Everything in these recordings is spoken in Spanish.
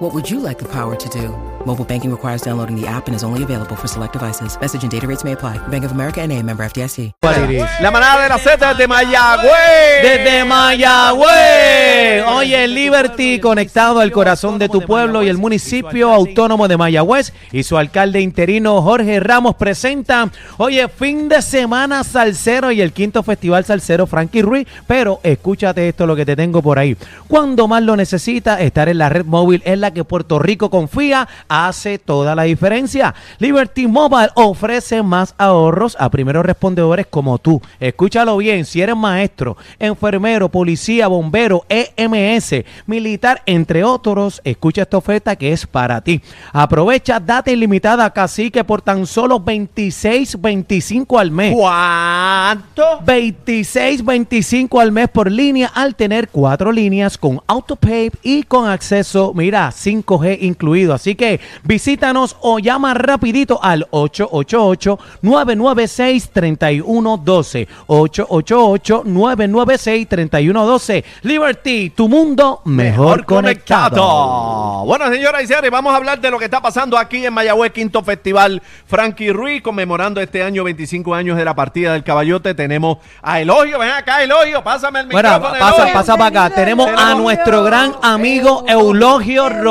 What would you like the power to do? Mobile banking requires downloading the app and is only available for select devices. Message and data rates may apply. Bank of America and a member FDIC. La manada de la Z de Mayagüez. Desde Mayagüez. Oye, Liberty conectado al corazón de tu pueblo y el municipio autónomo de Mayagüez y su alcalde interino Jorge Ramos presenta, oye, fin de semana salsero y el quinto festival salsero Frankie Ruiz. Pero escúchate esto, lo que te tengo por ahí. Cuando más lo necesita, estar en la red móvil en la que Puerto Rico confía hace toda la diferencia. Liberty Mobile ofrece más ahorros a primeros respondedores como tú. Escúchalo bien, si eres maestro, enfermero, policía, bombero, EMS, militar, entre otros, escucha esta oferta que es para ti. Aprovecha data ilimitada cacique por tan solo 26.25 al mes. ¿Cuánto? 26.25 al mes por línea al tener cuatro líneas con AutoPay y con acceso, mira, 5G incluido. Así que visítanos o llama rapidito al 888-996-3112. 888-996-3112. Liberty, tu mundo mejor, conectado. Bueno, señoras y señores, vamos a hablar de lo que está pasando aquí en Mayagüez, quinto festival Frankie Ruiz, conmemorando este año 25 años de la partida del caballote. Tenemos a Elogio, ven acá, Elogio, pásame el Bueno, micrófono. pasa, Elogio. pasa para acá. Tenemos a Tenemos- nuestro gran amigo Eulogio Rodríguez.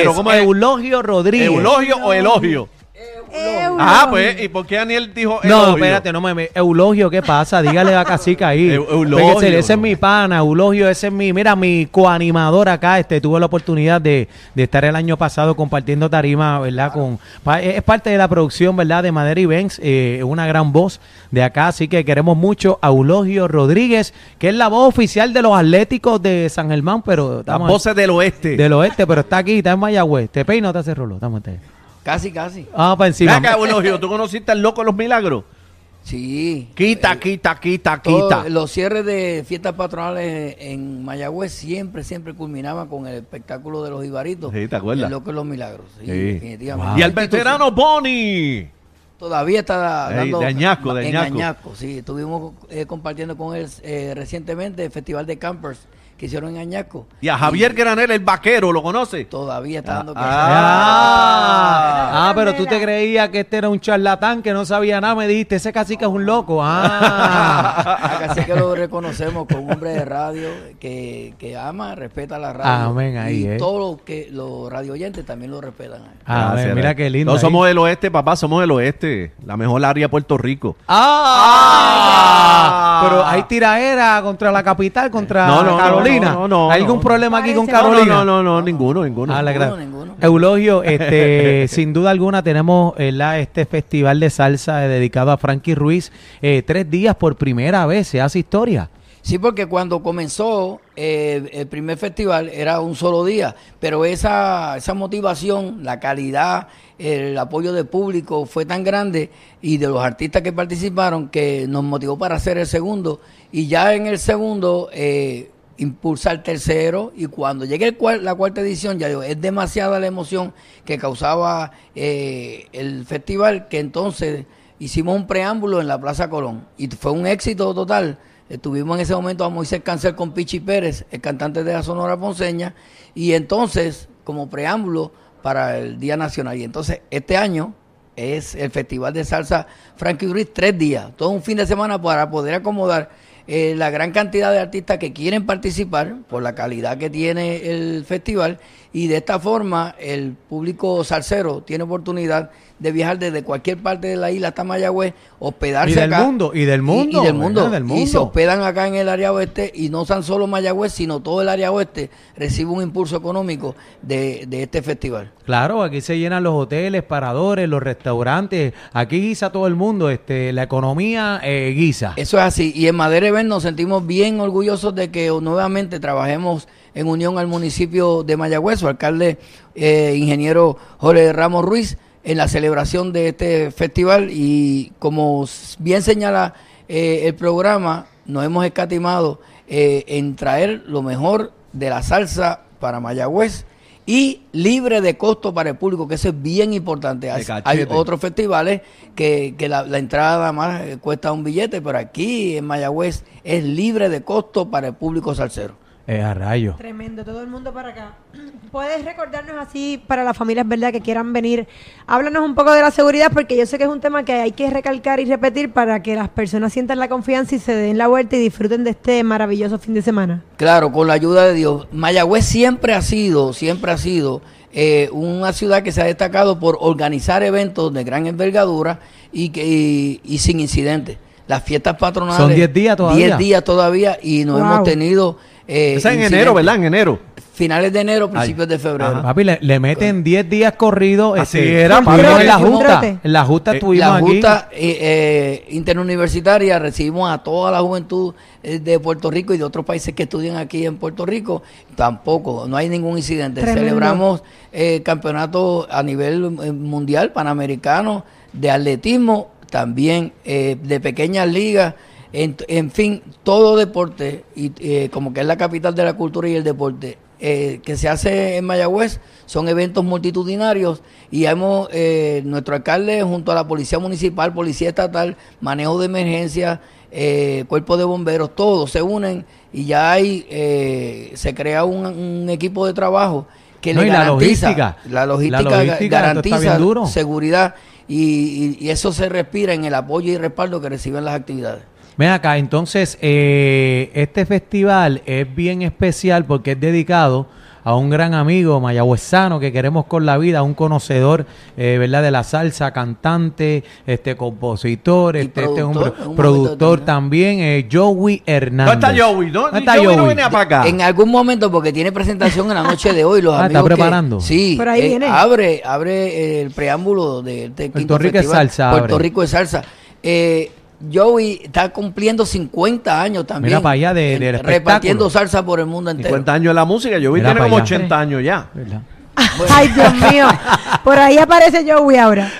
Pero ¿cómo es? Eulogio Rodríguez. ¿Eulogio o Elogio? Ah, pues, ¿y por qué Daniel dijo No, Elogio? espérate, no me, me- Eulogio, ¿qué pasa? Dígale a Cacica ahí. Eu- Eulogio. Ese, ese es mi pana, Eulogio, ese es mi, mira, mi coanimador acá. Este, tuve la oportunidad de, de estar el año pasado compartiendo tarima, ¿verdad? Con, es parte de la producción, ¿verdad? De Madera y Benz, eh, una gran voz de acá, así que queremos mucho a Eulogio Rodríguez, que es la voz oficial de los Atléticos de San Germán, pero Las voces del oeste. del oeste, pero está aquí, está en Mayagüez. Te peino, te hace rolo, estamos en Casi, casi. Vamos para encima. acá, Eulogio, ¿tú conociste al loco de los milagros? Sí. Quita, Eh, quita, quita, todo- quita. los cierres de fiestas patronales en Mayagüez siempre, siempre culminaban con el espectáculo de los ibaritos. Sí, ¿te acuerdas? El loco de los milagros. Sí, Sí. definitivamente. Y al veterano Bonnie. Todavía está Ey, dando de Añasco, de en Añasco. Añasco, sí. Estuvimos eh, compartiendo con él eh, recientemente el Festival de Campers que hicieron en Añasco. Y a Javier Granel, el vaquero, ¿lo conoce? Todavía está dando Ah, ah, pero tú te creías que este era un charlatán que no sabía nada. Me dijiste, ese cacique es un loco. Ah. Así que lo reconocemos como un hombre de radio que, que ama, respeta la radio. Amén, ahí, y eh. todos los que los radio oyentes también lo respetan. a él. Ah, mira qué lindo. No ahí. somos del oeste, papá, somos del oeste. La mejor área de Puerto Rico. Ah, pero hay tiraera contra la capital, contra No, no, Carolina. no, no, no, ¿Hay algún problema aquí con Carolina? No, no, no, no, ninguno, ninguno. Ah, la Ninguno, ninguno. Eulogio, este, sin duda alguna tenemos ¿verdad? este festival de salsa dedicado a Frankie Ruiz. eh, tres días por primera vez, se hace historia. Sí, porque cuando comenzó eh, el primer festival era un solo día, pero esa, esa motivación, la calidad, el apoyo del público fue tan grande y de los artistas que participaron que nos motivó para hacer el segundo y ya en el segundo eh, impulsa el tercero y cuando llegue el cual- la cuarta edición ya digo, es demasiada la emoción que causaba eh, el festival que entonces hicimos un preámbulo en la Plaza Colón y fue un éxito total. Eh, Tuvimos en ese momento a Moisés Cancel con Pichi Pérez, el cantante de la Sonora Ponceña, y entonces, como preámbulo para el Día Nacional. Y entonces, este año es el Festival de Salsa Frankie Ruiz, tres días, todo un fin de semana para poder acomodar eh, la gran cantidad de artistas que quieren participar por la calidad que tiene el festival y de esta forma el público salsero tiene oportunidad de viajar desde cualquier parte de la isla hasta Mayagüez, hospedarse Y del acá. mundo, y del mundo, Y, del mundo. Del Y se mundo. hospedan acá en el área oeste y no tan solo Mayagüez, sino todo el área oeste recibe un impulso económico de, de este festival. Claro, aquí se llenan los hoteles, paradores, los restaurantes. Aquí guisa todo el mundo. Este, la economía eh, guisa. Eso es así. Y en Madera Event nos sentimos bien orgullosos de que nuevamente trabajemos en unión al municipio de Mayagüez, su alcalde, eh, ingeniero Jorge Ramos Ruiz, en la celebración de este festival. Y como bien señala eh, el programa, nos hemos escatimado eh, en traer lo mejor de la salsa para Mayagüez y libre de costo para el público, que eso es bien importante. Hay, otros festivales que, que la, la entrada más eh, cuesta un billete, pero aquí en Mayagüez es libre de costo para el público salsero. Eh, a rayo. Tremendo, todo el mundo para acá. Puedes recordarnos así para las familias, ¿verdad? Que quieran venir. Háblanos un poco de la seguridad, porque yo sé que es un tema que hay que recalcar y repetir para que las personas sientan la confianza y se den la vuelta y disfruten de este maravilloso fin de semana. Claro, con la ayuda de Dios. Mayagüez siempre ha sido, siempre ha sido eh, una ciudad que se ha destacado por organizar eventos de gran envergadura y, que, y, y sin incidentes. Las fiestas patronales. Son 10 días todavía. 10 días todavía y no Wow. hemos tenido. Eh, Esa en enero, ¿verdad? En enero. Finales de enero, principios de febrero. Papi, le, le meten 10 días corridos. Así este, era, papi. en la Un Junta. En la Junta Eh, estuvimos la aquí. Junta eh, eh, Interuniversitaria recibimos a toda la juventud de Puerto Rico y de otros países que estudian aquí en Puerto Rico. Tampoco, no hay ningún incidente. Tremendo. Celebramos eh, campeonatos a nivel mundial, panamericano, de atletismo, también eh, de pequeñas ligas. En, en fin, todo deporte, y eh, como que es la capital de la cultura y el deporte, eh, que se hace en Mayagüez son eventos multitudinarios y hemos, eh, nuestro alcalde junto a la policía municipal, policía estatal, manejo de emergencia, eh, cuerpo de bomberos, todos se unen y ya hay, eh, se crea un, un equipo de trabajo que No, le y la garantiza, logística. la logística, La logística, garantiza duro. seguridad y, y- y eso se respira en el apoyo y respaldo que reciben las actividades. Ven acá, entonces, eh, este festival es bien especial porque es dedicado a un gran amigo mayagüezano que queremos con la vida, un conocedor, eh, ¿verdad? De la salsa, cantante, este compositor, Y este, este hombre, productor, un también, eh, Joey Hernández. ¿Dónde está Joey? ¿No? ¿Dónde está Joey no Joey? venía para acá. En algún momento, porque tiene presentación en la noche de hoy, los Ah, amigos ¿está que- preparando? sí, Por ahí eh, viene. abre, abre el preámbulo de, Puerto Rico es salsa, Puerto abre. Rico es salsa. Eh, Joey está cumpliendo 50 años también. Mira para allá de- del Repartiendo espectáculo. salsa por el mundo entero. 50 años en la música. Yo vi Mira tiene como allá. 80 años ya. ¿Verdad? Ay, Dios mío. Por ahí aparece Joey ahora.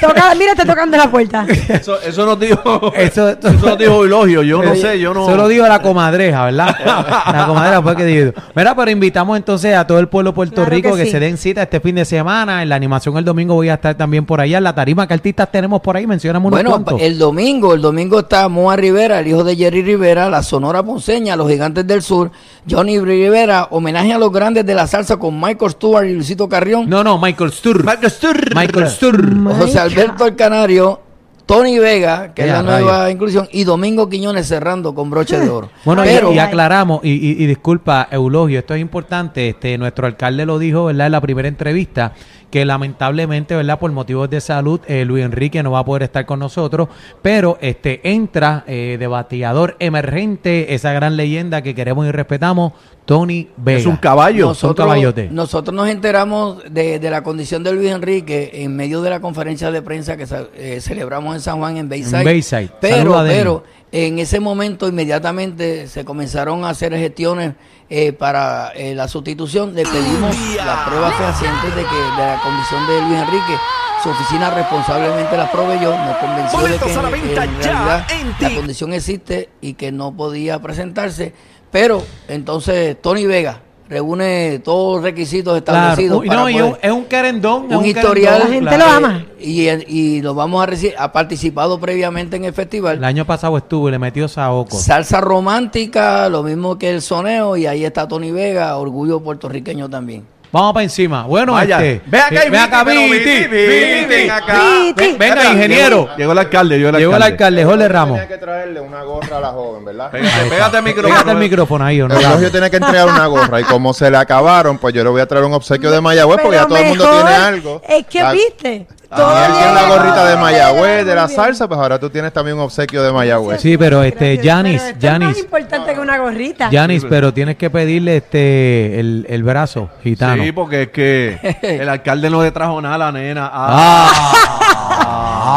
Toca, mira, está tocando la puerta. Eso, eso nos dijo. Eso- Eso, nos dijo Eulogio. Yo no sé, yo no. Solo digo la comadreja, ¿verdad? la comadreja fue que dijo. Mira, pero invitamos entonces a todo el pueblo de Puerto Claro Rico que que, sí. se den cita este fin de semana. En la animación el domingo voy a estar también por allá. En la tarima que artistas tenemos por ahí, mencionamos unos Bueno, el domingo, el domingo está Moa Rivera, el hijo de Jerry Rivera, la Sonora Ponceña, los Gigantes del Sur, Johnny Rivera, homenaje a los grandes de la salsa con Michael Stewart y Luisito Carrión. No, no, Michael Sturr. Michael Sturr. Michael Sturr. José Alberto el Canario, Tony Vega, que es Ya, la nueva inclusión, y Domingo Quiñones cerrando con broche de oro. Bueno, y, aclaramos, y, y- y disculpa, Eulogio, esto es importante, este nuestro alcalde lo dijo, ¿verdad? En la primera entrevista, que lamentablemente, ¿verdad? Por motivos de salud, eh, Luis Enrique no va a poder estar con nosotros, pero este entra eh, de bateador emergente, esa gran leyenda que queremos y respetamos, Tony Vega. Es un caballo. nosotros, caballote. nosotros nos enteramos de, de la condición de Luis Enrique en medio de la conferencia de prensa que eh, celebramos en San Juan, en Bayside. En Bayside. Pero, pero en ese momento inmediatamente se comenzaron a hacer gestiones eh, para eh, la sustitución. Le pedimos las pruebas fehacientes de que de la condición de Luis Enrique. Su oficina responsablemente las proveyó, nos convenció de que a la en, venta en ya realidad en la condición existe y que no podía presentarse. Pero entonces Tony Vega reúne todos los requisitos Claro, establecidos. para no, y poder- es un querendón. un historial. La gente claro. lo ama. y, y lo vamos a recibir. Ha participado previamente en el festival. El año pasado estuvo y le metió Saoco. Salsa romántica, lo mismo que el soneo, y ahí está Tony Vega, orgullo puertorriqueño también. Vamos para encima. Bueno, Vaya. este. Ve acá, eh, ven acá, Viti, acá. Viti. Venga, Acá, ingeniero. Llegó, llegó el alcalde, llegó el Llegó el alcalde. alcalde, Jorge Ramos. Tenía que traerle una gorra a la joven, ¿verdad? Pégate, pégate el micrófono. Pégate el micrófono ahí, ¿o no? El elogio tiene que entregar una gorra y como se le acabaron, pues yo le voy a traer un obsequio de Mayagüez porque ya todo el mundo tiene algo. Es que viste. Y él tiene la gorrita de Mayagüez, de la salsa, pues ahora tú tienes también un obsequio de Mayagüez. Sí, pero este. Janis, esto es más Janis, importante que una gorrita. Janis, pero tienes que pedirle este el, el brazo gitano. Sí, porque es que el alcalde no le trajo nada a la nena. Ah.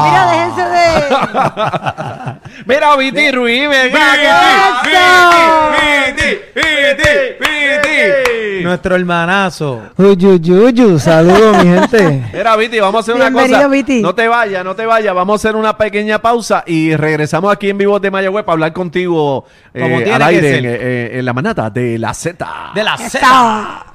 Mira, déjense de. Mira, Viti Ruiz, ven acá. ¡Eso! Viti, Viti, Viti, Viti. Nuestro hermanazo. Uyuyuyu, saludos mi gente. Mira, Viti, vamos a hacer una cosa. Viti. No te vayas, no te vayas. Vamos a hacer una pequeña pausa y regresamos aquí en vivo de Mayagüez para hablar contigo eh, al aire en, eh, en la manata de la Z. De la. Z.